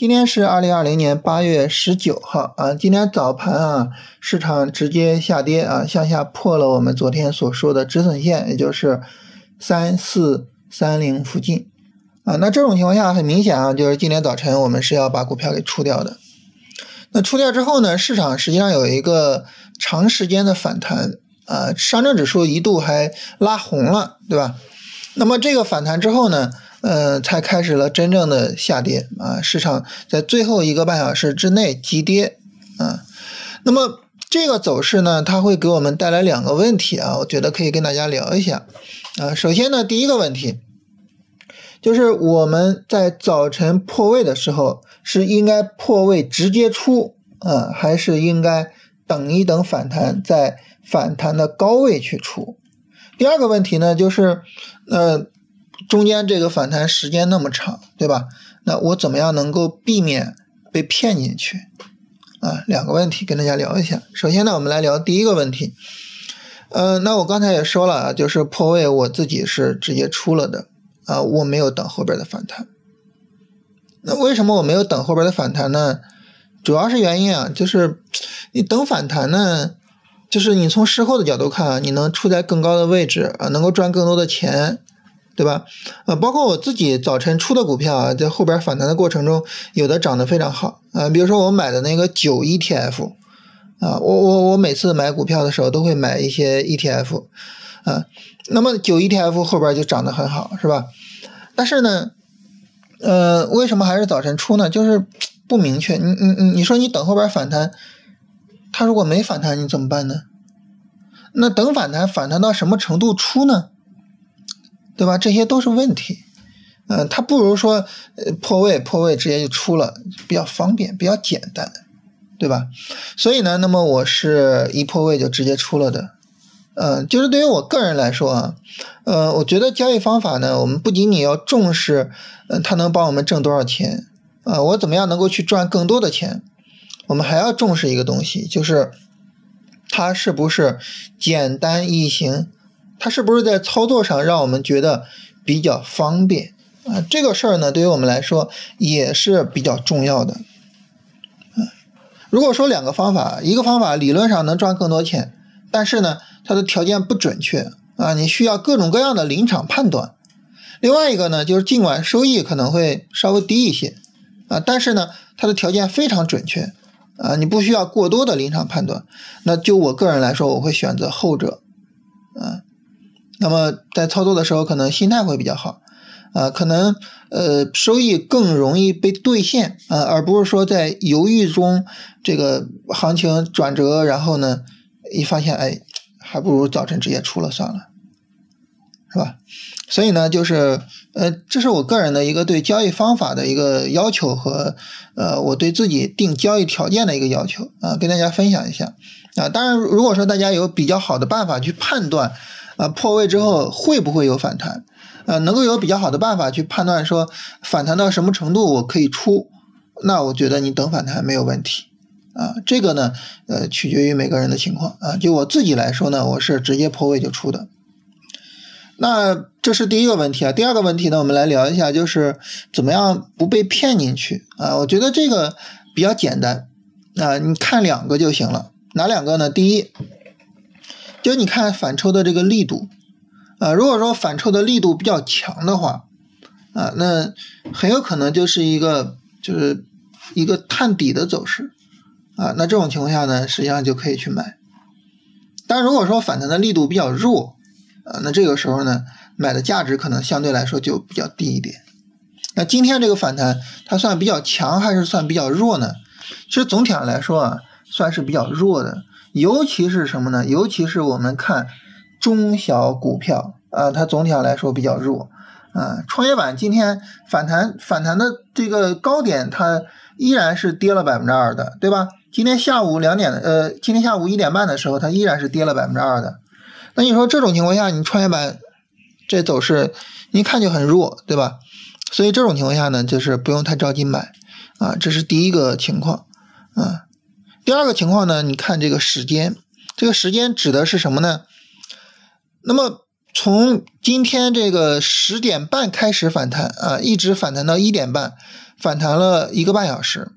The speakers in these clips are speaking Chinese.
今天是二零二零年八月十九号啊，今天早盘啊，市场直接下跌啊，向下破了我们昨天所说的止损线，也就是三四三零附近啊。那这种情况下，很明显啊，就是今天早晨我们是要把股票给出掉的。那出掉之后呢，市场实际上有一个长时间的反弹啊，上证指数一度还拉红了，对吧？那么这个反弹之后呢？呃，才开始了真正的下跌啊！市场在最后一个半小时之内急跌啊。那么这个走势呢，它会给我们带来两个问题啊，我觉得可以跟大家聊一下啊。首先呢，第一个问题就是我们在早晨破位的时候，是应该破位直接出啊，还是应该等一等反弹，在反弹的高位去出？第二个问题呢，就是呃。中间这个反弹时间那么长，对吧？那我怎么样能够避免被骗进去？啊，两个问题跟大家聊一下。首先呢，我们来聊第一个问题。呃，那我刚才也说了啊，就是破位我自己是直接出了的啊，我没有等后边的反弹。那为什么我没有等后边的反弹呢？主要是原因啊，就是你等反弹呢，就是你从事后的角度看啊，你能处在更高的位置啊，能够赚更多的钱。对吧？呃，包括我自己早晨出的股票啊，在后边反弹的过程中，有的涨得非常好啊。比如说我买的那个九 ETF 啊，我我我每次买股票的时候都会买一些 ETF 啊。那么九 ETF 后边就涨得很好，是吧？但是呢，呃，为什么还是早晨出呢？就是不明确。你你你你说你等后边反弹，它如果没反弹，你怎么办呢？那等反弹，反弹到什么程度出呢？对吧？这些都是问题，嗯，它不如说呃破位破位直接就出了，比较方便，比较简单，对吧？所以呢，那么我是一破位就直接出了的，嗯，就是对于我个人来说啊，呃，我觉得交易方法呢，我们不仅仅要重视，嗯，它能帮我们挣多少钱，啊，我怎么样能够去赚更多的钱，我们还要重视一个东西，就是它是不是简单易行。它是不是在操作上让我们觉得比较方便啊？这个事儿呢，对于我们来说也是比较重要的。如果说两个方法，一个方法理论上能赚更多钱，但是呢，它的条件不准确啊，你需要各种各样的临场判断。另外一个呢，就是尽管收益可能会稍微低一些啊，但是呢，它的条件非常准确啊，你不需要过多的临场判断。那就我个人来说，我会选择后者啊。那么在操作的时候，可能心态会比较好，啊，可能呃收益更容易被兑现啊，而不是说在犹豫中这个行情转折，然后呢一发现哎，还不如早晨直接出了算了，是吧？所以呢，就是呃，这是我个人的一个对交易方法的一个要求和呃我对自己定交易条件的一个要求啊，跟大家分享一下啊。当然，如果说大家有比较好的办法去判断。啊，破位之后会不会有反弹？呃，能够有比较好的办法去判断说反弹到什么程度我可以出，那我觉得你等反弹没有问题。啊，这个呢，呃，取决于每个人的情况啊。就我自己来说呢，我是直接破位就出的。那这是第一个问题啊。第二个问题呢，我们来聊一下，就是怎么样不被骗进去啊？我觉得这个比较简单啊，你看两个就行了。哪两个呢？第一。就你看反抽的这个力度，啊，如果说反抽的力度比较强的话，啊，那很有可能就是一个就是一个探底的走势，啊，那这种情况下呢，实际上就可以去买。但如果说反弹的力度比较弱，啊，那这个时候呢，买的价值可能相对来说就比较低一点。那今天这个反弹它算比较强还是算比较弱呢？其实总体上来说啊，算是比较弱的。尤其是什么呢？尤其是我们看中小股票啊，它总体上来说比较弱啊。创业板今天反弹反弹的这个高点，它依然是跌了百分之二的，对吧？今天下午两点呃，今天下午一点半的时候，它依然是跌了百分之二的。那你说这种情况下，你创业板这走势一看就很弱，对吧？所以这种情况下呢，就是不用太着急买啊，这是第一个情况啊。第二个情况呢，你看这个时间，这个时间指的是什么呢？那么从今天这个十点半开始反弹啊，一直反弹到一点半，反弹了一个半小时。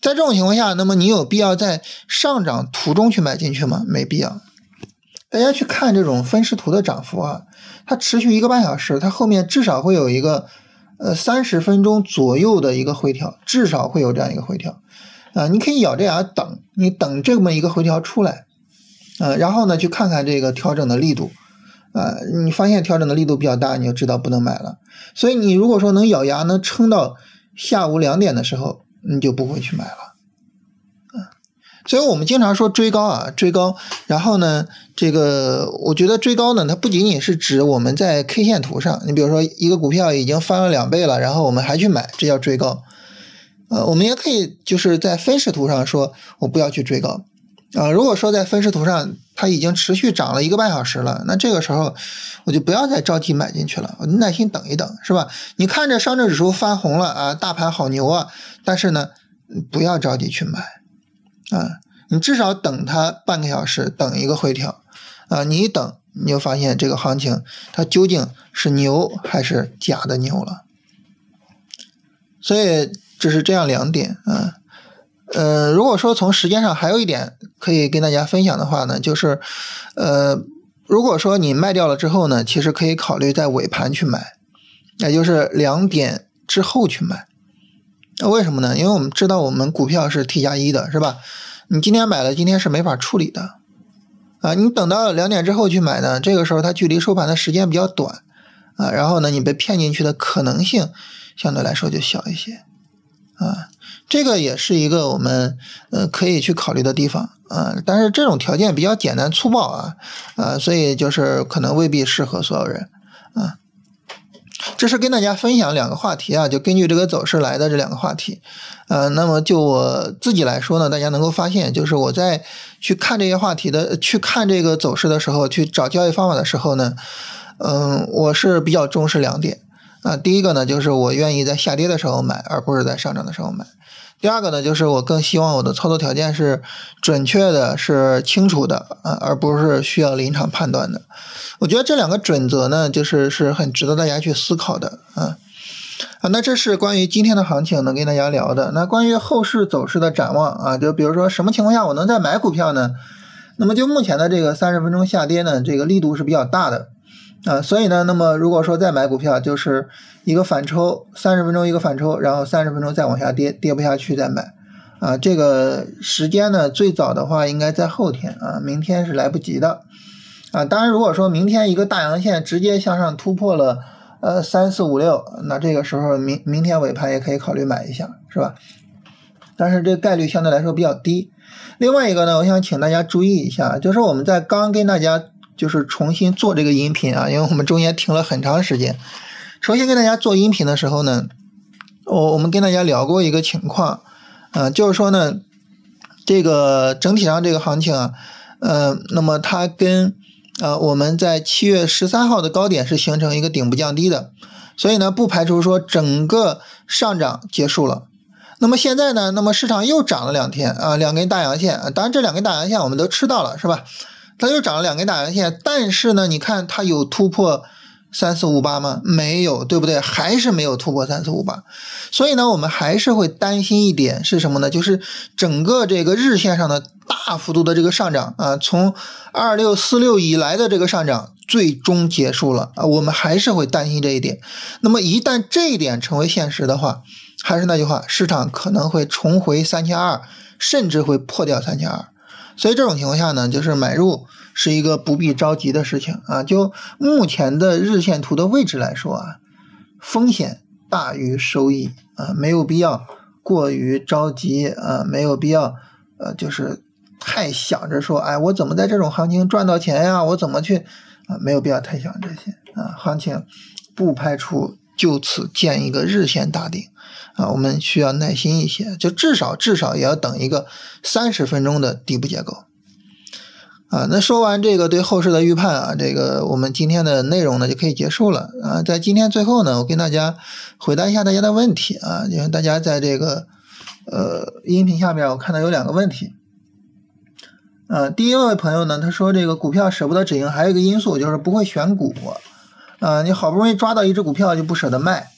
在这种情况下，那么你有必要在上涨途中去买进去吗？没必要。大家去看这种分时图的涨幅啊，它持续一个半小时，它后面至少会有一个呃三十分钟左右的一个回调，至少会有这样一个回调啊。你可以咬着牙等，你等这么一个回调出来，呃，然后呢去看看这个调整的力度，啊，你发现调整的力度比较大，你就知道不能买了。所以你如果说能咬牙能撑到下午两点的时候。你就不会去买了，啊，所以我们经常说追高啊，追高。然后呢，这个我觉得追高呢，它不仅仅是指我们在 K 线图上，你比如说一个股票已经翻了两倍了，然后我们还去买，这叫追高。呃，我们也可以就是在分时图上说，我不要去追高。啊，如果说在分时图上它已经持续涨了一个半小时了，那这个时候我就不要再着急买进去了，我耐心等一等，是吧？你看着上证指数翻红了啊，大盘好牛啊，但是呢，不要着急去买啊，你至少等它半个小时，等一个回调啊，你一等你就发现这个行情它究竟是牛还是假的牛了，所以这是这样两点啊。呃，如果说从时间上还有一点可以跟大家分享的话呢，就是，呃，如果说你卖掉了之后呢，其实可以考虑在尾盘去买，也就是两点之后去买。为什么呢？因为我们知道我们股票是 T 加一的，是吧？你今天买了，今天是没法处理的，啊，你等到两点之后去买呢，这个时候它距离收盘的时间比较短，啊，然后呢，你被骗进去的可能性相对来说就小一些，啊。这个也是一个我们呃可以去考虑的地方啊，但是这种条件比较简单粗暴啊啊，所以就是可能未必适合所有人啊。这是跟大家分享两个话题啊，就根据这个走势来的这两个话题，呃，那么就我自己来说呢，大家能够发现，就是我在去看这些话题的，去看这个走势的时候，去找交易方法的时候呢，嗯，我是比较重视两点啊，第一个呢，就是我愿意在下跌的时候买，而不是在上涨的时候买。第二个呢，就是我更希望我的操作条件是准确的、是清楚的啊，而不是需要临场判断的。我觉得这两个准则呢，就是是很值得大家去思考的啊。啊，那这是关于今天的行情能跟大家聊的。那关于后市走势的展望啊，就比如说什么情况下我能再买股票呢？那么就目前的这个三十分钟下跌呢，这个力度是比较大的。啊，所以呢，那么如果说再买股票，就是一个反抽，三十分钟一个反抽，然后三十分钟再往下跌，跌不下去再买，啊，这个时间呢，最早的话应该在后天啊，明天是来不及的，啊，当然如果说明天一个大阳线直接向上突破了，呃，三四五六，那这个时候明明天尾盘也可以考虑买一下，是吧？但是这概率相对来说比较低。另外一个呢，我想请大家注意一下，就是我们在刚跟大家。就是重新做这个音频啊，因为我们中间停了很长时间。重新跟大家做音频的时候呢，我我们跟大家聊过一个情况，嗯，就是说呢，这个整体上这个行情啊，呃，那么它跟呃我们在七月十三号的高点是形成一个顶部降低的，所以呢，不排除说整个上涨结束了。那么现在呢，那么市场又涨了两天啊，两根大阳线，当然这两根大阳线我们都吃到了，是吧？它又涨了两根大阳线，但是呢，你看它有突破三四五八吗？没有，对不对？还是没有突破三四五八，所以呢，我们还是会担心一点是什么呢？就是整个这个日线上的大幅度的这个上涨啊，从二六四六以来的这个上涨最终结束了啊，我们还是会担心这一点。那么一旦这一点成为现实的话，还是那句话，市场可能会重回三千二，甚至会破掉三千二。所以这种情况下呢，就是买入是一个不必着急的事情啊。就目前的日线图的位置来说啊，风险大于收益啊，没有必要过于着急啊，没有必要呃，就是太想着说，哎，我怎么在这种行情赚到钱呀？我怎么去啊？没有必要太想这些啊。行情不排除就此建一个日线大顶。啊，我们需要耐心一些，就至少至少也要等一个三十分钟的底部结构。啊，那说完这个对后市的预判啊，这个我们今天的内容呢就可以结束了啊。在今天最后呢，我跟大家回答一下大家的问题啊，因为大家在这个呃音频下面我看到有两个问题。呃，第一位朋友呢，他说这个股票舍不得止盈，还有一个因素就是不会选股啊，你好不容易抓到一只股票就不舍得卖。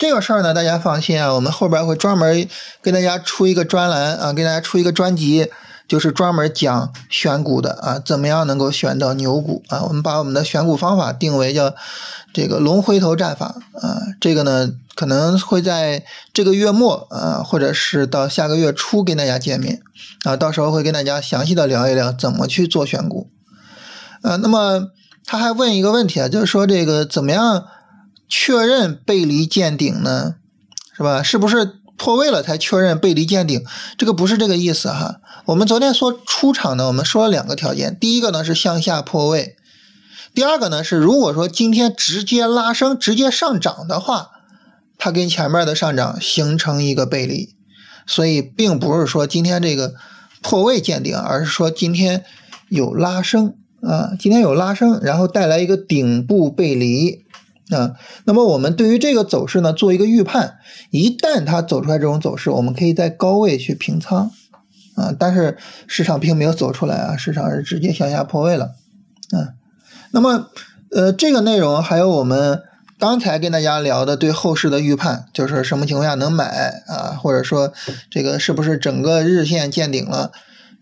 这个事儿呢，大家放心啊，我们后边会专门给大家出一个专栏啊，给大家出一个专辑，就是专门讲选股的啊，怎么样能够选到牛股啊？我们把我们的选股方法定为叫这个龙回头战法啊，这个呢可能会在这个月末啊，或者是到下个月初跟大家见面啊，到时候会跟大家详细的聊一聊怎么去做选股。呃，那么他还问一个问题啊，就是说这个怎么样？确认背离见顶呢，是吧？是不是破位了才确认背离见顶？这个不是这个意思哈。我们昨天说出场呢，我们说了两个条件，第一个呢是向下破位，第二个呢是如果说今天直接拉升、直接上涨的话，它跟前面的上涨形成一个背离，所以并不是说今天这个破位见顶，而是说今天有拉升啊，今天有拉升，然后带来一个顶部背离。啊，那么我们对于这个走势呢，做一个预判，一旦它走出来这种走势，我们可以在高位去平仓，啊，但是市场并没有走出来啊，市场是直接向下破位了，啊，那么呃，这个内容还有我们刚才跟大家聊的对后市的预判，就是什么情况下能买啊，或者说这个是不是整个日线见顶了，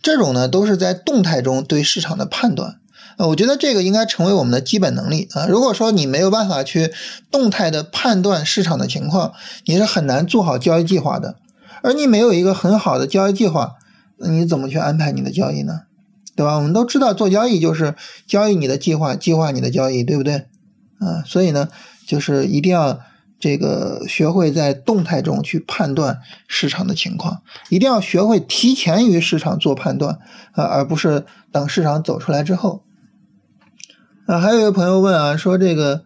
这种呢都是在动态中对市场的判断。呃，我觉得这个应该成为我们的基本能力啊。如果说你没有办法去动态的判断市场的情况，你是很难做好交易计划的。而你没有一个很好的交易计划，那你怎么去安排你的交易呢？对吧？我们都知道做交易就是交易你的计划，计划你的交易，对不对？啊，所以呢，就是一定要这个学会在动态中去判断市场的情况，一定要学会提前于市场做判断啊，而不是等市场走出来之后。啊，还有一个朋友问啊，说这个，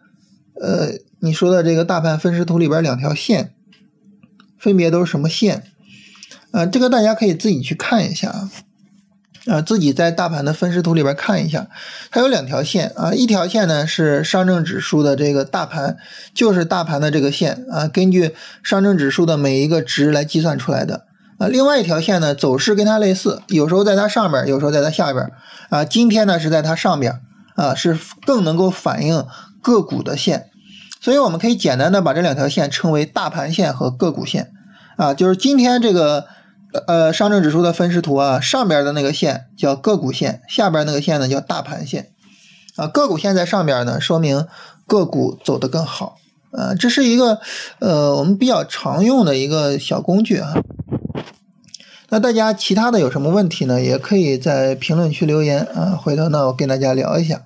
呃，你说的这个大盘分时图里边两条线，分别都是什么线？啊，这个大家可以自己去看一下啊，啊，自己在大盘的分时图里边看一下，它有两条线啊，一条线呢是上证指数的这个大盘，就是大盘的这个线啊，根据上证指数的每一个值来计算出来的啊，另外一条线呢走势跟它类似，有时候在它上边，有时候在它下边啊，今天呢是在它上边。啊，是更能够反映个股的线，所以我们可以简单的把这两条线称为大盘线和个股线。啊，就是今天这个呃上证指数的分时图啊，上边的那个线叫个股线，下边那个线呢叫大盘线。啊，个股线在上边呢，说明个股走得更好。啊，这是一个呃我们比较常用的一个小工具啊。那大家其他的有什么问题呢？也可以在评论区留言啊，回头呢我跟大家聊一下。